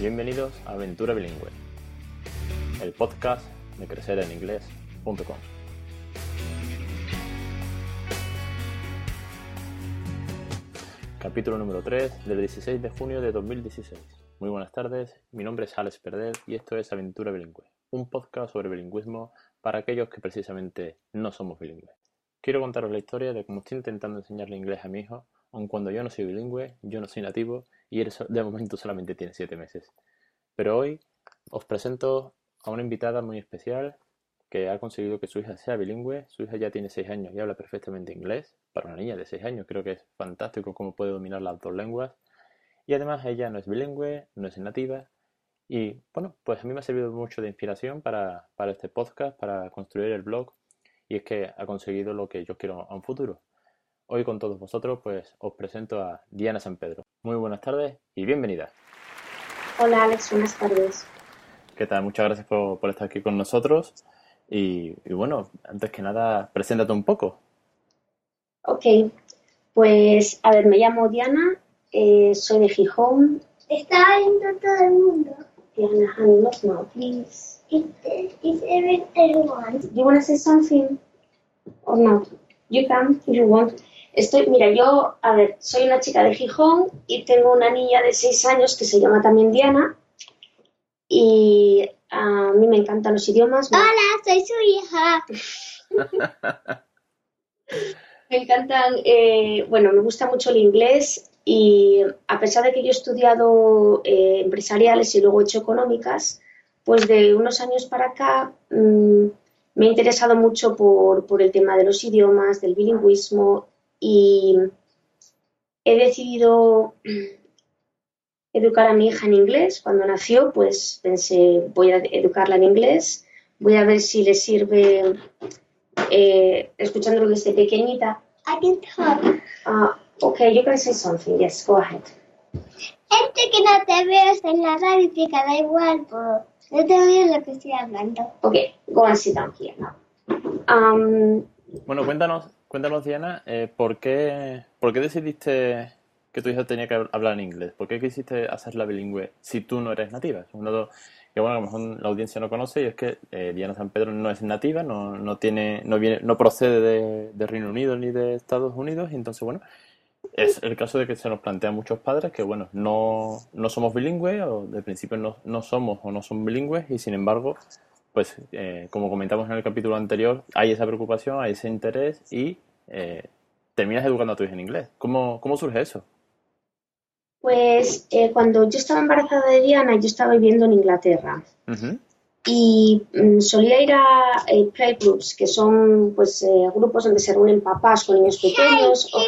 Bienvenidos a Aventura Bilingüe, el podcast de crecereninglés.com. Capítulo número 3 del 16 de junio de 2016. Muy buenas tardes, mi nombre es Alex Perder y esto es Aventura Bilingüe, un podcast sobre bilingüismo para aquellos que precisamente no somos bilingües. Quiero contaros la historia de cómo estoy intentando enseñarle inglés a mi hijo, aun cuando yo no soy bilingüe, yo no soy nativo y de momento solamente tiene 7 meses. Pero hoy os presento a una invitada muy especial que ha conseguido que su hija sea bilingüe. Su hija ya tiene 6 años y habla perfectamente inglés. Para una niña de 6 años creo que es fantástico cómo puede dominar las dos lenguas. Y además ella no es bilingüe, no es nativa. Y bueno, pues a mí me ha servido mucho de inspiración para, para este podcast, para construir el blog. Y es que ha conseguido lo que yo quiero a un futuro. Hoy con todos vosotros pues os presento a Diana San Pedro. Muy buenas tardes y bienvenida. Hola Alex, buenas tardes. ¿Qué tal? Muchas gracias por, estar aquí con nosotros. Y, bueno, antes que nada, preséntate un poco. Ok, pues a ver, me llamo Diana, eh, soy de Gijón. Está viendo todo el mundo. Diana, honey, not now, please. Is, is everyone? Do you want to say something or not? You can if you want. Estoy, mira, yo, a ver, soy una chica de Gijón y tengo una niña de 6 años que se llama también Diana. Y a mí me encantan los idiomas. Hola, soy su hija. me encantan, eh, bueno, me gusta mucho el inglés y a pesar de que yo he estudiado eh, empresariales y luego he hecho económicas, pues de unos años para acá mmm, me he interesado mucho por, por el tema de los idiomas, del bilingüismo y he decidido educar a mi hija en inglés. Cuando nació, pues pensé, voy a educarla en inglés, voy a ver si le sirve eh, escuchándolo desde pequeñita. I can talk. Uh, okay, you can say something. Yes, go ahead. Gente que no te veo en la radio que da igual, pero no te veo lo que estoy hablando. Okay, go and sit down here now. Um, bueno, cuéntanos, Cuéntanos, Diana, eh, ¿por, qué, ¿por qué decidiste que tu hija tenía que hablar en inglés? ¿Por qué quisiste hacerla bilingüe si tú no eres nativa? Es uno que bueno, a lo mejor la audiencia no conoce y es que eh, Diana San Pedro no es nativa, no, no tiene, no viene, no procede de, de, Reino Unido ni de Estados Unidos, y entonces bueno, es el caso de que se nos plantean muchos padres que bueno, no, no somos bilingües, o de principio no, no somos o no son bilingües, y sin embargo pues eh, como comentamos en el capítulo anterior, hay esa preocupación, hay ese interés y eh, terminas educando a tu hija en inglés. ¿Cómo, cómo surge eso? Pues eh, cuando yo estaba embarazada de Diana, yo estaba viviendo en Inglaterra. Y mm, solía ir a playgroups, que son pues grupos donde se reúnen papás con niños pequeños o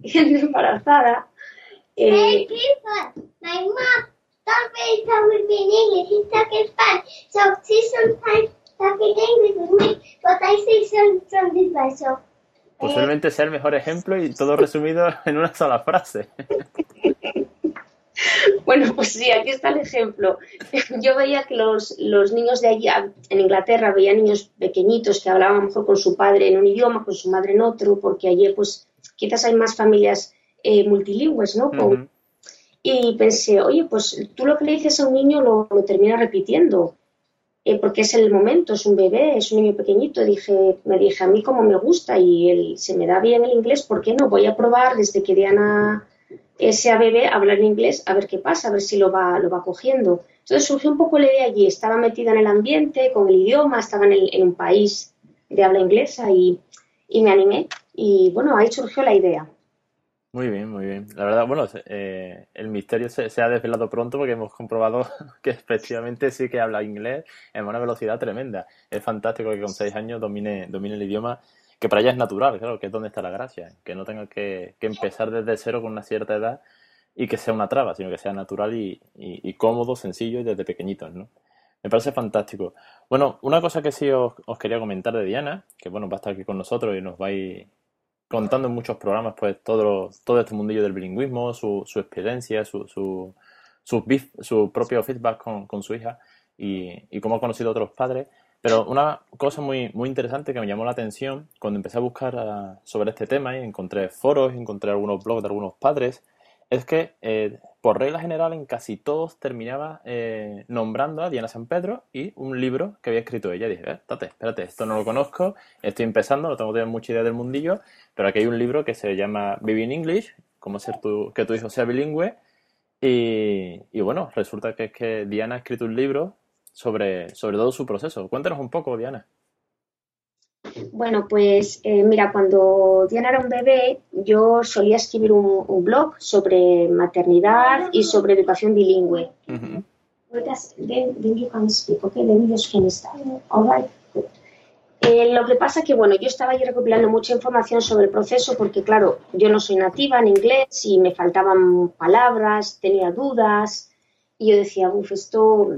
gente embarazada. Hey, people, my mom Don't really talk with me in English. He's talking Spanish. So she sometimes talking English with me, but I say some something by so. Posiblemente sea el mejor ejemplo y todo resumido en una sola frase. Bueno, pues sí, aquí está el ejemplo. Yo veía que los, los niños de allá, en Inglaterra, veía niños pequeñitos que hablaban a lo mejor con su padre en un idioma, con su madre en otro, porque allí pues quizás hay más familias eh, multilingües, ¿no? Con, y pensé, oye, pues tú lo que le dices a un niño lo, termina repitiendo, eh, porque es el momento, es un bebé, es un niño pequeñito. Dije, me dije, a mí como me gusta y él, se me da bien el inglés, ¿por qué no? Voy a probar desde que Diana sea bebé hablar inglés, a ver qué pasa, a ver si lo va, lo va cogiendo. Entonces surgió un poco la idea allí, estaba metida en el ambiente, con el idioma, estaba en, en un país de habla inglesa y, y me animé. Y bueno, ahí surgió la idea. Muy bien, muy bien. La verdad, bueno, eh, el misterio se, ha desvelado pronto porque hemos comprobado que efectivamente sí que habla inglés en una velocidad tremenda. Es fantástico que con seis años domine, domine el idioma, que para ella es natural, claro, que es donde está la gracia, que no tenga que, empezar desde cero con una cierta edad y que sea una traba, sino que sea natural y, cómodo, sencillo y desde pequeñitos, ¿no? Me parece fantástico. Bueno, una cosa que sí os, os, quería comentar de Diana, que bueno, va a estar aquí con nosotros y nos va a ir contando en muchos programas pues todo, todo este mundillo del bilingüismo, su, su experiencia, su, su, propio feedback con, con su hija y, y, cómo ha conocido a otros padres. Pero una cosa muy, muy interesante que me llamó la atención cuando empecé a buscar ah, sobre este tema y encontré foros, encontré algunos blogs de algunos padres, es que eh, por regla general en casi todos terminaba eh, nombrando a Diana San Pedro y un libro que había escrito ella. dije, eh, espérate, espérate, esto no lo conozco, estoy empezando, no tengo mucha idea del mundillo, pero aquí hay un libro que se llama Baby English, cómo ser tu, que tu hijo sea bilingüe. Y, y, bueno, resulta que es que Diana ha escrito un libro sobre, sobre todo su proceso. Cuéntanos un poco, Diana. Bueno, pues eh, mira, cuando Diana era un bebé, yo solía escribir un, un blog sobre maternidad y sobre educación bilingüe. Uh -huh. then, then you can speak, okay? Then you just can start. All right. Eh, lo que pasa que, bueno, yo estaba ahí recopilando mucha información sobre el proceso porque, claro, yo no soy nativa en inglés y me faltaban palabras, tenía dudas y yo decía, uff, esto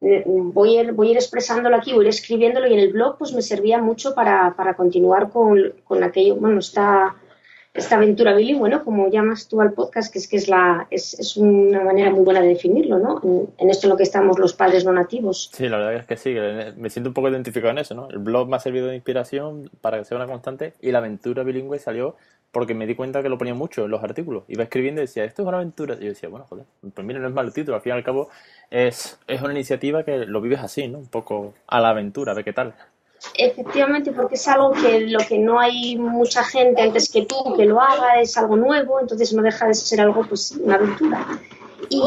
voy a, ir, voy ir expresándolo aquí, voy a ir escribiéndolo y en el blog pues me servía mucho para, para continuar con, con, aquello, bueno, esta, esta aventura bilingüe, ¿no? Como llamas tú al podcast, que es que es, la, es, es una manera muy buena de definirlo, ¿no? En, en, esto en lo que estamos los padres no nativos. Sí, la verdad es que sí, me siento un poco identificado en eso, ¿no? El blog me ha servido de inspiración para que sea una constante y la aventura bilingüe salió porque me di cuenta que lo ponía mucho en los artículos. Iba escribiendo y decía, esto es una aventura. Y yo decía, bueno, joder, pues mira, no es mal título. Al fin y al cabo, es, es una iniciativa que lo vives así, ¿no? Un poco a la aventura, de qué tal. Efectivamente, porque es algo que lo que no hay mucha gente antes que tú que lo haga, es algo nuevo, entonces no deja de ser algo, pues, una aventura. Y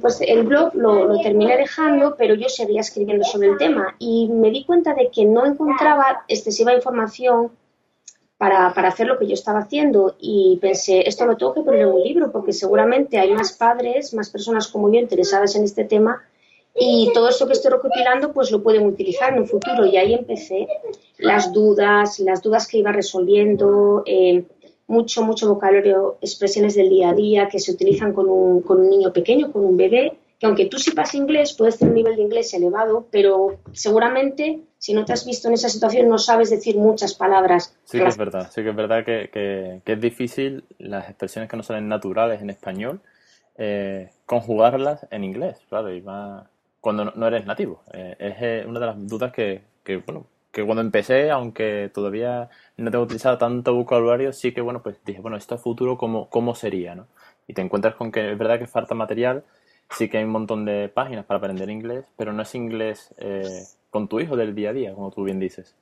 pues el blog lo, lo, terminé dejando, pero yo seguía escribiendo sobre el tema y me di cuenta de que no encontraba excesiva información para, para, hacer lo que yo estaba haciendo. Y pensé, esto lo tengo que poner en un libro porque seguramente hay más padres, más personas como yo interesadas en este tema y todo esto que estoy recopilando pues lo pueden utilizar en un futuro. Y ahí empecé las dudas, las dudas que iba resolviendo, eh, mucho, mucho vocabulario, expresiones del día a día que se utilizan con un, con un niño pequeño, con un bebé, que aunque tú sepas inglés, puedes tener un nivel de inglés elevado, pero seguramente si no te has visto en esa situación no sabes decir muchas palabras. Sí que es verdad, sí que es verdad que es difícil las expresiones que no salen naturales en español, eh, conjugarlas en inglés, claro, y más cuando no eres nativo. Eh, es eh, una de las dudas que, que, bueno, que cuando empecé, aunque todavía no tengo utilizado tanto vocabulario, sí que, bueno, pues dije, bueno, esto a futuro, ¿cómo, cómo sería, no? Y te encuentras con que es verdad que falta material, sí que hay un montón de páginas para aprender inglés, pero no es inglés eh, con tu hijo del día a día, como tú bien dices.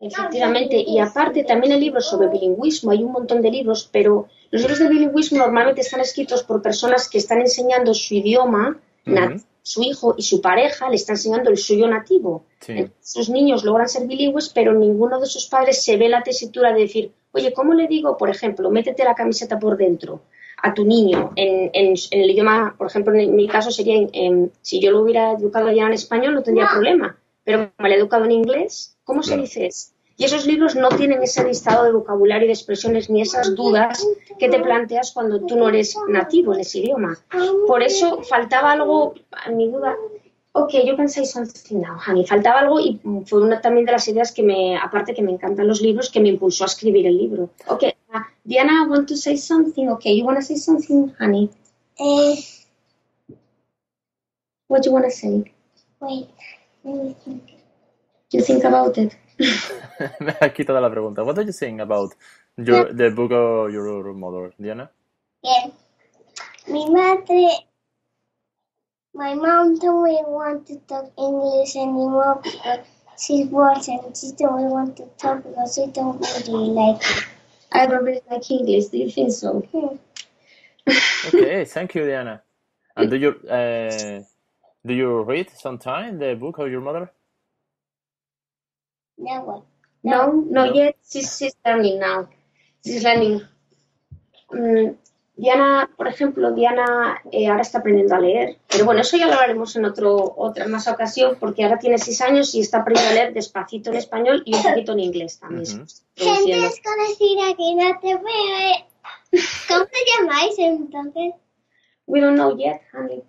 Efectivamente, y aparte también hay libros sobre bilingüismo, hay un montón de libros, pero los libros de bilingüismo normalmente están escritos por personas que están enseñando su idioma, uh -huh. su hijo y su pareja le están enseñando el suyo nativo. Sí. Sus niños logran ser bilingües, pero ninguno de sus padres se ve la tesitura de decir, oye, ¿cómo le digo, por ejemplo, métete la camiseta por dentro? a tu niño en, en, en, el idioma, por ejemplo, en mi caso sería, en, si yo lo hubiera educado ya en español no tendría problema, pero como le he educado en inglés, ¿cómo se dice eso? Y esos libros no tienen ese listado de vocabulario y de expresiones ni esas dudas que te planteas cuando tú no eres nativo en ese idioma. Por eso faltaba algo, a mi duda, ok, yo pensé something now, honey, faltaba algo y fue una también de las ideas que me, aparte que me encantan los libros, que me impulsó a escribir el libro. Ok, uh, Diana, I want to say something. Okay, you want to say something, honey? Uh, What do you want to say? wait, let me think. You think about it. Me has quitado la pregunta. What do you think about your, the book of your mother, Diana? Bien. Mi madre, my mom told me want to talk English anymore because she's bored and she don't want to talk because she don't really like it. I don't really like English. Do you think so? Hmm. Okay, thank you, Diana. And do you uh, do you read sometime the book of your mother? Now what? No, not yet. She's, she's learning now. She's learning. Mm, Diana, por ejemplo, Diana eh, ahora está aprendiendo a leer. Pero bueno, eso ya lo hablaremos en otro, otra más ocasión, porque ahora tiene seis años y está aprendiendo a leer despacito en español y un poquito en inglés también. Ujú. Estoy Gente desconocida que no te ve. ¿Cómo te llamáis entonces? We don't know yet, honey.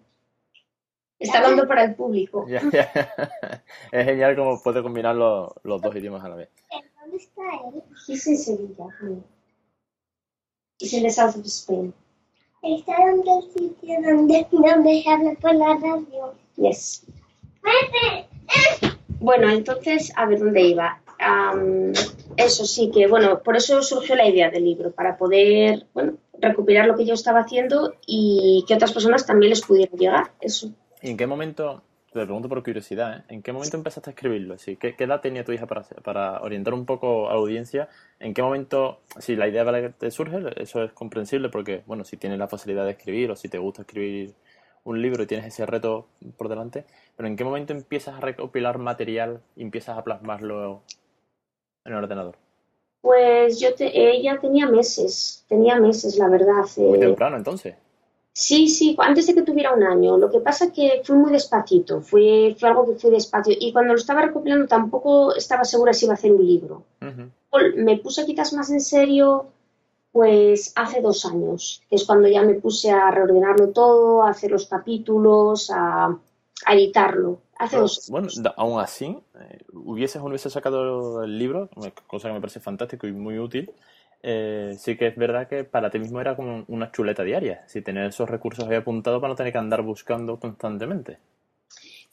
Está hablando para el público. Ya, ya. Es genial cómo puede combinar los, los dos idiomas a la vez. ¿Dónde está él? He's in Sevilla, honey. He's in the south of Spain. Está en el sitio donde, donde habla por la radio. Yes. Bueno, entonces, a ver dónde iba. Am, eso sí que, bueno, por eso surgió la idea del libro, para poder, bueno, recopilar lo que yo estaba haciendo y que otras personas también les pudieran llegar. Eso. ¿Y en qué momento, te pregunto por curiosidad, ¿eh? ¿en qué momento empezaste a escribirlo? ¿Sí? ¿Qué, ¿Qué, edad tenía tu hija para, para orientar un poco a la audiencia? ¿En qué momento, si la idea te surge, eso es comprensible porque, bueno, si tienes la facilidad de escribir o si te gusta escribir un libro y tienes ese reto por delante, pero ¿en qué momento empiezas a recopilar material y empiezas a plasmarlo en el ordenador? Pues yo ella tenía meses, tenía meses, la verdad. Muy eh. temprano entonces. Sí, sí, antes de que tuviera un año. Lo que pasa es que fui muy despacito, fue, fue algo que fui despacio. Y cuando lo estaba recopilando tampoco estaba segura si iba a hacer un libro. Me puse quizás más en serio pues hace dos años, que es cuando ya me puse a reordenarlo todo, a hacer los capítulos, a, editarlo. Hace dos Bueno, aún así, eh, hubieses, hubiese sacado el libro, cosa que me parece fantástico y muy útil. Eh, sí que es verdad que para ti mismo era como una chuleta diaria, si tener esos recursos ahí apuntados para no tener que andar buscando constantemente.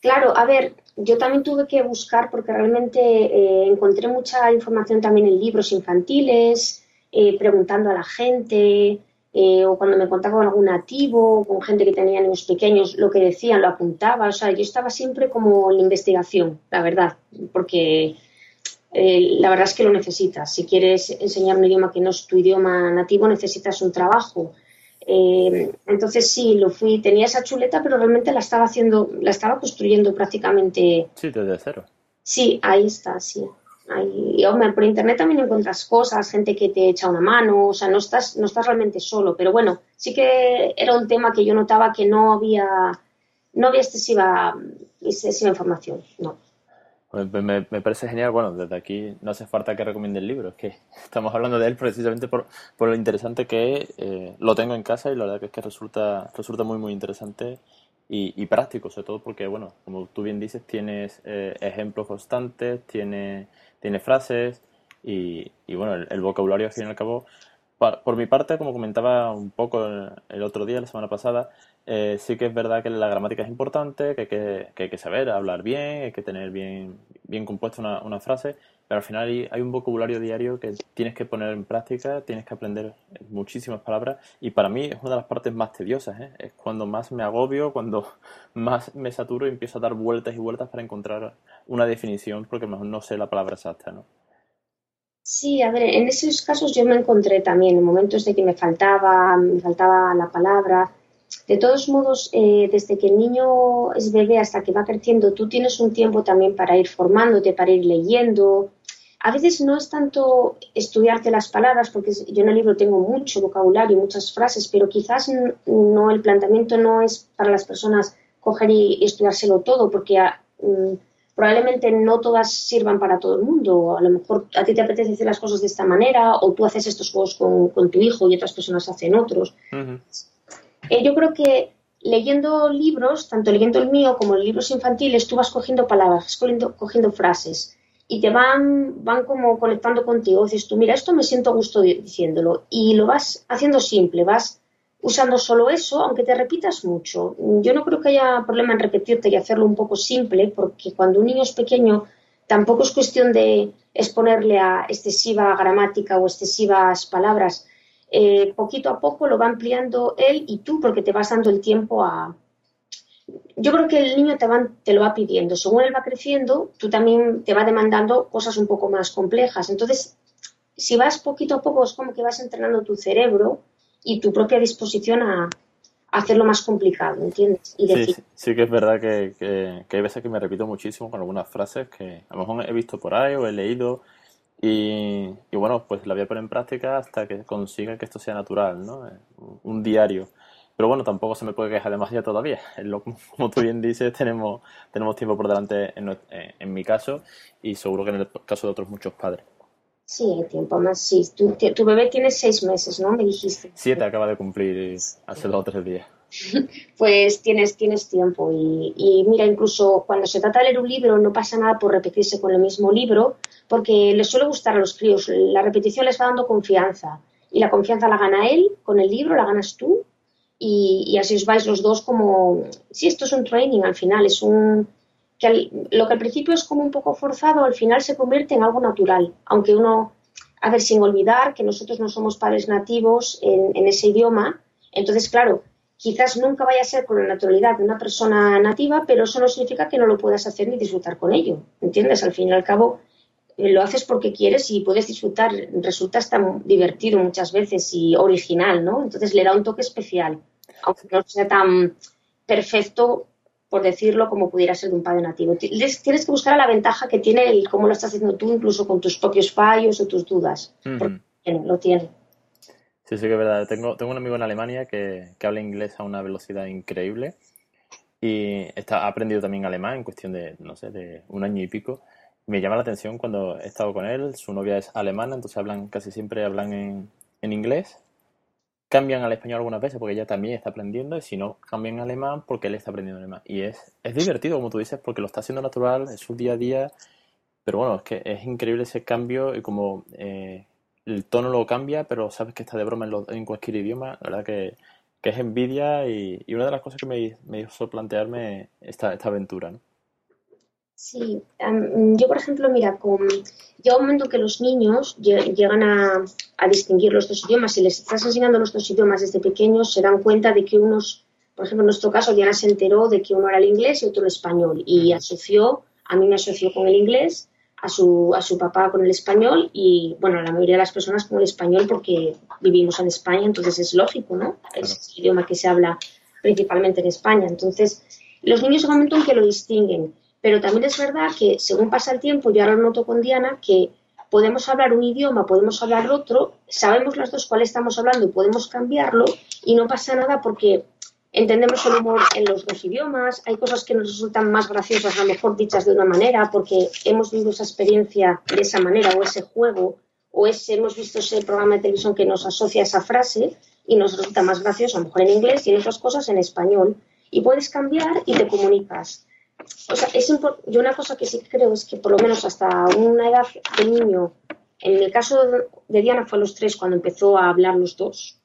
Claro, a ver, yo también tuve que buscar porque realmente eh, encontré mucha información también en libros infantiles, eh, preguntando a la gente, eh, o cuando me contaba con algún nativo, con gente que tenía niños pequeños, lo que decían, lo apuntaba. O sea, yo estaba siempre como en investigación, la verdad, porque eh, la verdad es que lo necesitas. Si quieres enseñar un idioma que no es tu idioma nativo, necesitas un trabajo. entonces sí, lo fui, tenía esa chuleta, pero realmente la estaba haciendo, la estaba construyendo prácticamente. Sí, desde cero. Sí, ahí está, sí y hombre, por internet también encuentras cosas, gente que te echa una mano, o sea, no estás, no estás realmente solo, pero bueno, sí que era un tema que yo notaba que no había, no había excesiva, excesiva información, no. Me, parece genial, bueno, desde aquí no hace falta que recomiende el libro, es que estamos hablando de él precisamente por, por lo interesante que es, eh, lo tengo en casa y la verdad que es que resulta, resulta muy muy interesante y, práctico, sobre todo porque, bueno, como tú bien dices, tienes eh, ejemplos constantes, tienes tiene frases y, bueno, el, vocabulario al fin y al cabo, por, mi parte, como comentaba un poco el, otro día, la semana pasada, eh, sí que es verdad que la gramática es importante, que hay que, que, hay que saber hablar bien, hay que tener bien, bien compuesta una, una frase, pero al final hay, un vocabulario diario que tienes que poner en práctica, tienes que aprender muchísimas palabras y para mí es una de las partes más tediosas, ¿eh? es cuando más me agobio, cuando más me saturo y empiezo a dar vueltas y vueltas para encontrar una definición porque mejor no sé la palabra exacta, ¿no? Sí, a ver, en esos casos yo me encontré también en momentos de que me faltaba, me faltaba la palabra. De todos modos, eh, desde que el niño es bebé hasta que va creciendo, tú tienes un tiempo también para ir formándote, para ir leyendo, a veces no es tanto estudiarte las palabras, porque yo en el libro tengo mucho vocabulario, muchas frases, pero quizás no el planteamiento no es para las personas coger y estudiárselo todo, porque ah, mm, probablemente no todas sirvan para todo el mundo. A lo mejor a ti te apetece hacer las cosas de esta manera, o tú haces estos juegos con, tu hijo y otras personas hacen otros. Eh, yo creo que leyendo libros, tanto leyendo el mío como libros infantiles, tú vas cogiendo palabras, cogiendo, cogiendo frases y te van, van como conectando contigo. Dices tú, mira, esto me siento gusto diciéndolo. Y lo vas haciendo simple, vas usando solo eso, aunque te repitas mucho. Yo no creo que haya problema en repetirte y hacerlo un poco simple, porque cuando un niño es pequeño, tampoco es cuestión de exponerle a excesiva gramática o excesivas palabras. Eh, poquito a poco lo va ampliando él y tú, porque te vas dando el tiempo a, yo creo que el niño te, te lo va pidiendo. Según él va creciendo, tú también te va demandando cosas un poco más complejas. Entonces, si vas poquito a poco, es como que vas entrenando tu cerebro y tu propia disposición a, hacerlo más complicado, ¿entiendes? Y sí, sí, que es verdad que, que, hay veces que me repito muchísimo con algunas frases que a lo mejor he visto por ahí o he leído y, y bueno, pues la voy a poner en práctica hasta que consiga que esto sea natural, ¿no? Un diario. Pero bueno, tampoco se me puede quejar demasiado todavía. Como tú bien dices, tenemos, tenemos tiempo por delante en, en mi caso y seguro que en el caso de otros muchos padres. Sí, hay tiempo más, sí. Tu, tu, bebé tiene seis meses, ¿no? Me dijiste. Siete acaba de cumplir hace dos o tres días. pues tienes, tienes tiempo. Y, mira, incluso cuando se trata de leer un libro, no pasa nada por repetirse con el mismo libro, porque les suele gustar a los críos. La repetición les va dando confianza. Y la confianza la gana él con el libro, la ganas tú y, así os vais los dos como, sí, esto es un training al final, es un, que lo que al principio es como un poco forzado, al final se convierte en algo natural, aunque uno, a ver, sin olvidar que nosotros no somos padres nativos en, ese idioma, entonces, claro, quizás nunca vaya a ser con la naturalidad de una persona nativa, pero eso no significa que no lo puedas hacer ni disfrutar con ello, ¿entiendes? Al fin y al cabo, eh, lo haces porque quieres y puedes disfrutar, resulta hasta divertido muchas veces y original, ¿no? Entonces le da un toque especial, aunque no sea tan perfecto por decirlo, como pudiera ser de un padre nativo. Tienes que buscar la ventaja que tiene el cómo lo estás haciendo tú, incluso con tus propios fallos o tus dudas. lo tiene. Sí, sí que es verdad. Tengo, tengo un amigo en Alemania que, que habla inglés a una velocidad increíble y está, ha aprendido también alemán en cuestión de, no sé, de un año y pico. Me llama la atención cuando he estado con él, su novia es alemana, entonces hablan, casi siempre hablan en, en inglés cambian al español algunas veces porque ella también está aprendiendo y si no, cambian alemán porque él está aprendiendo alemán. Y es, es divertido, como tú dices, porque lo está haciendo natural, es su día a día, pero bueno, es que es increíble ese cambio y como eh, el tono lo cambia, pero sabes que está de broma en, en cualquier idioma, la verdad que, que es envidia y, y, una de las cosas que me, me hizo plantearme esta, esta aventura, ¿no? Sí, yo por ejemplo, mira, con, llega un momento que los niños llegan a, distinguir los dos idiomas. Si les estás enseñando los dos idiomas desde pequeños, se dan cuenta de que unos, por ejemplo, en nuestro caso, Diana se enteró de que uno era el inglés y otro el español y asoció, a mí me asoció con el inglés, a su, a su papá con el español y, bueno, la mayoría de las personas con el español porque vivimos en España, entonces es lógico, ¿no? Es el idioma que se habla principalmente en España. Entonces, los niños un momento en que lo distinguen pero también es verdad que según pasa el tiempo, yo ahora lo noto con Diana, que podemos hablar un idioma, podemos hablar otro, sabemos las dos cuál estamos hablando y podemos cambiarlo y no pasa nada porque entendemos el humor en los dos idiomas, hay cosas que nos resultan más graciosas, a lo mejor dichas de una manera, porque hemos vivido esa experiencia de esa manera o ese juego o ese, hemos visto ese programa de televisión que nos asocia a esa frase y nos resulta más gracioso, a lo mejor en inglés y en otras cosas en español. Y puedes cambiar y te comunicas o sea, es yo una cosa que sí creo es que por lo menos hasta una edad de niño, en el caso de Diana fue a los tres cuando empezó a hablar los dos.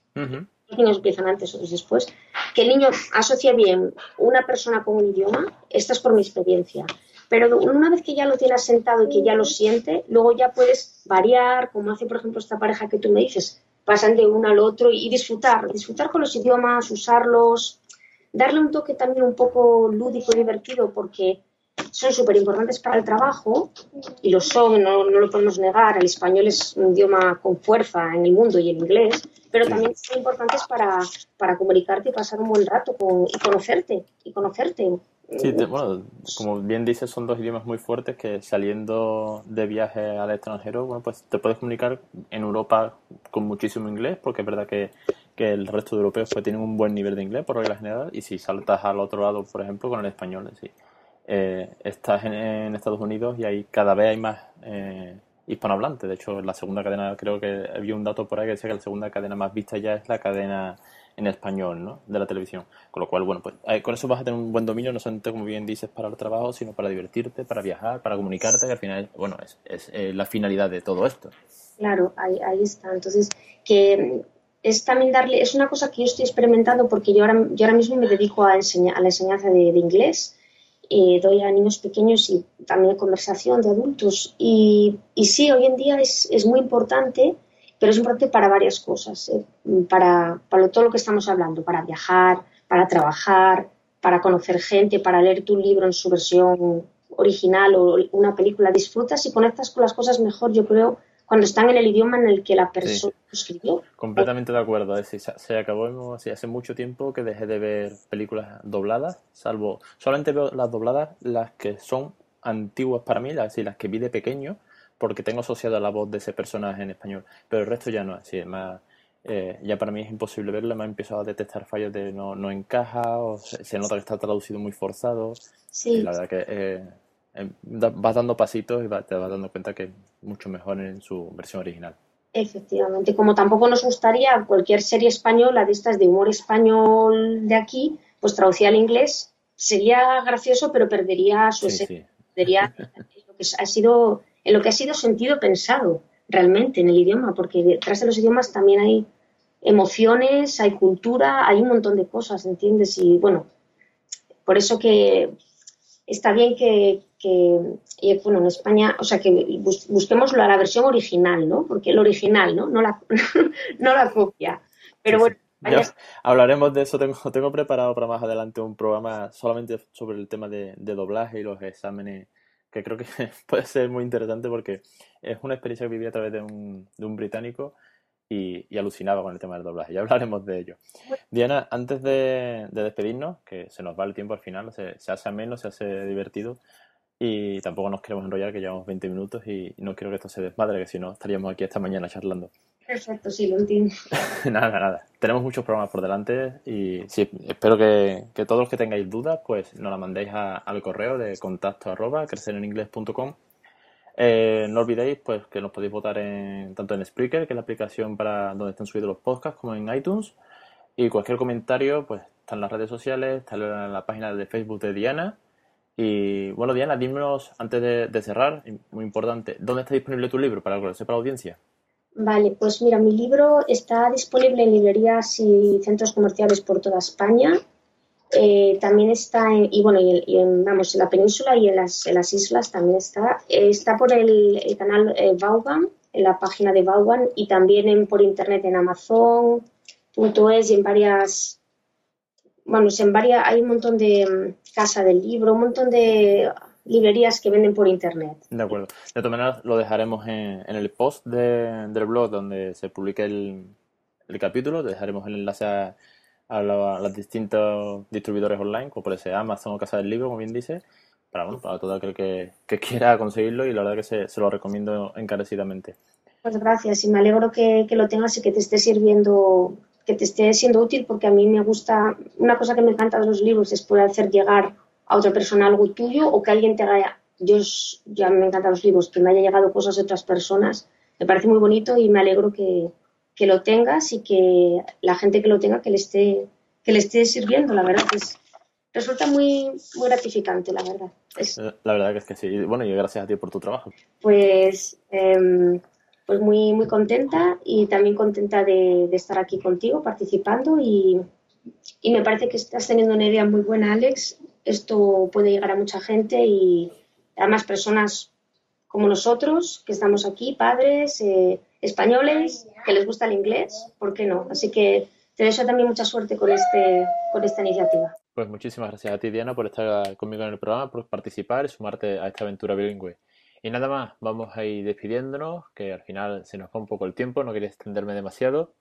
Los niños empiezan antes, o después. Que el niño asocia bien una persona con un idioma, esta es por mi experiencia. Pero una vez que ya lo tienes sentado y que ya lo siente, luego ya puedes variar, como hace por ejemplo esta pareja que tú me dices, pasan de uno al otro y disfrutar, disfrutar con los idiomas, usarlos, darle un toque también un poco lúdico y divertido porque son súper importantes para el trabajo y lo son, no, lo podemos negar. El español es un idioma con fuerza en el mundo y el inglés, pero también son importantes para, para comunicarte y pasar un buen rato con, y conocerte. Y conocerte. Sí, bueno, como bien dices, son dos idiomas muy fuertes que saliendo de viaje al extranjero, bueno, pues te puedes comunicar en Europa con muchísimo inglés, porque es verdad que que el resto de europeos pues tienen un buen nivel de inglés por regla general y si saltas al otro lado, por ejemplo, con el español, sí. Eh, estás en, Estados Unidos y hay cada vez hay más eh, hispanohablantes. De hecho, la segunda cadena, creo que había un dato por ahí que decía que la segunda cadena más vista ya es la cadena en español, ¿no? De la televisión. Con lo cual, bueno, pues eh, con eso vas a tener un buen dominio, no solamente, como bien dices, para el trabajo, sino para divertirte, para viajar, para comunicarte, que al final, bueno, es, es eh, la finalidad de todo esto. Claro, ahí, ahí está. Entonces, que es también darle, es una cosa que yo estoy experimentando porque yo ahora, yo ahora mismo me dedico a, enseñar, a la enseñanza de, inglés, eh, doy a niños pequeños y también conversación de adultos. Y, y sí, hoy en día es, es, muy importante, pero es importante para varias cosas, eh, para, para todo lo que estamos hablando, para viajar, para trabajar, para conocer gente, para leer tu libro en su versión original o una película. Disfrutas y conectas con las cosas mejor, yo creo, cuando están en el idioma en el que la persona escribió. Completamente de acuerdo. Es decir, se acabó hace mucho tiempo que dejé de ver películas dobladas, salvo solamente veo las dobladas, las que son antiguas para mí, las, las que vi de pequeño, porque tengo asociada la voz de ese personaje en español. Pero el resto ya no, así, más, eh, ya para mí es imposible verlo, me ha empezado a detectar fallos de no, no encaja, o se, nota que está traducido muy forzado. Sí. la verdad que eh, vas dando pasitos y te vas dando cuenta que es mucho mejor en su versión original. Efectivamente, como tampoco nos gustaría cualquier serie española de estas de humor español de aquí, pues traducida al inglés sería gracioso, pero perdería su esencia, perdería lo que ha sido, en lo que ha sido sentido pensado realmente en el idioma, porque detrás de los idiomas también hay emociones, hay cultura, hay un montón de cosas, ¿entiendes? Y bueno, por eso que está bien que, que bueno, en España, o sea, que busquemos la, versión original, ¿no? Porque el original, ¿no? No la, no la copia. Pero bueno. hablaremos de eso. Tengo, tengo preparado para más adelante un programa solamente sobre el tema de, de doblaje y los exámenes, que creo que puede ser muy interesante porque es una experiencia que viví a través de un, de un británico y, alucinaba con el tema del doblaje. Ya hablaremos de ello. Diana, antes de, despedirnos, que se nos va el tiempo al final, se, hace ameno, se hace divertido y tampoco nos queremos enrollar, que llevamos 20 minutos y, no quiero que esto se desmadre, que si no estaríamos aquí esta mañana charlando. Perfecto, sí, lo entiendo. nada, nada. Tenemos muchos programas por delante y sí, espero que, todos los que tengáis dudas, pues nos la mandéis al correo de contacto arroba crecereningles.com eh, no olvidéis pues que nos podéis votar en, tanto en Spreaker, que es la aplicación para donde están subidos los podcasts, como en iTunes. Y cualquier comentario, pues está en las redes sociales, está en la página de Facebook de Diana. Y bueno, Diana, dímenos antes de, cerrar, muy importante, ¿dónde está disponible tu libro para que lo la audiencia? Vale, pues mira, mi libro está disponible en librerías y centros comerciales por toda España. Eh, también está, en, y bueno, y, en, vamos, en la península y en las, en las islas también está. Eh, está por el, canal eh, en la página de Vaughan, y también por internet en Amazon.es y en varias, bueno, en varias, hay un montón de mm, casa del libro, un montón de librerías que venden por internet. De acuerdo. De todas maneras, lo dejaremos en, el post del blog donde se publique el, el capítulo, dejaremos el enlace a a, los distintos distribuidores online, como puede ser Amazon o Casa del Libro, como bien dice, para, bueno, para todo aquel que, quiera conseguirlo y la verdad que se, se, lo recomiendo encarecidamente. Pues gracias y me alegro que, lo tengas y que te esté sirviendo, que te esté siendo útil porque a mí me gusta, una cosa que me encanta de los libros es poder hacer llegar a otra persona algo tuyo o que alguien te haga, yo ya me encantan los libros, que me haya llegado cosas de otras personas, me parece muy bonito y me alegro que, que lo tengas y que la gente que lo tenga que le esté, que le esté sirviendo, la verdad es, resulta muy, muy gratificante, la verdad. Eh, la verdad que es que sí. Bueno, y gracias a ti por tu trabajo. Pues, em, pues muy, muy contenta y también contenta de, estar aquí contigo participando y, y, me parece que estás teniendo una idea muy buena, Alex. Esto puede llegar a mucha gente y además personas como nosotros, que estamos aquí, padres, eh, españoles, que les gusta el inglés, ¿por qué no? Así que te deseo también mucha suerte con, este, con esta iniciativa. Pues muchísimas gracias a ti, Diana, por estar conmigo en el programa, por participar y sumarte a esta aventura bilingüe. Y nada más, vamos a ir despidiéndonos, que al final se nos va un poco el tiempo, no quería extenderme demasiado.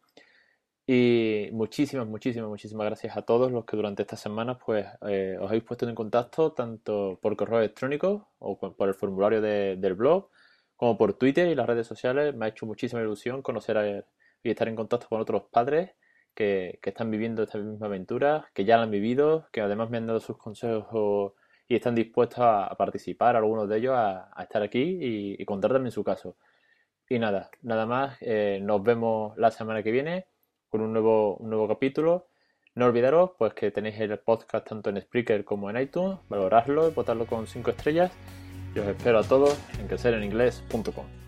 Y muchísimas, muchísimas, muchísimas gracias a todos los que durante estas semanas pues, eh, os habéis puesto en contacto tanto por correo electrónico o por el formulario del blog como por Twitter y las redes sociales. Me ha hecho muchísima ilusión conocer y estar en contacto con otros padres que, están viviendo esta misma aventura, que ya la han vivido, que además me han dado sus consejos y están dispuestos a, participar, algunos de ellos, a, estar aquí y, contar también su caso. Y nada, nada más, eh, nos vemos la semana que viene con un nuevo, un nuevo capítulo. No olvidaros pues que tenéis el podcast tanto en Spreaker como en iTunes, valorarlo y votarlo con 5 estrellas y os espero a todos en crecereninglés.com.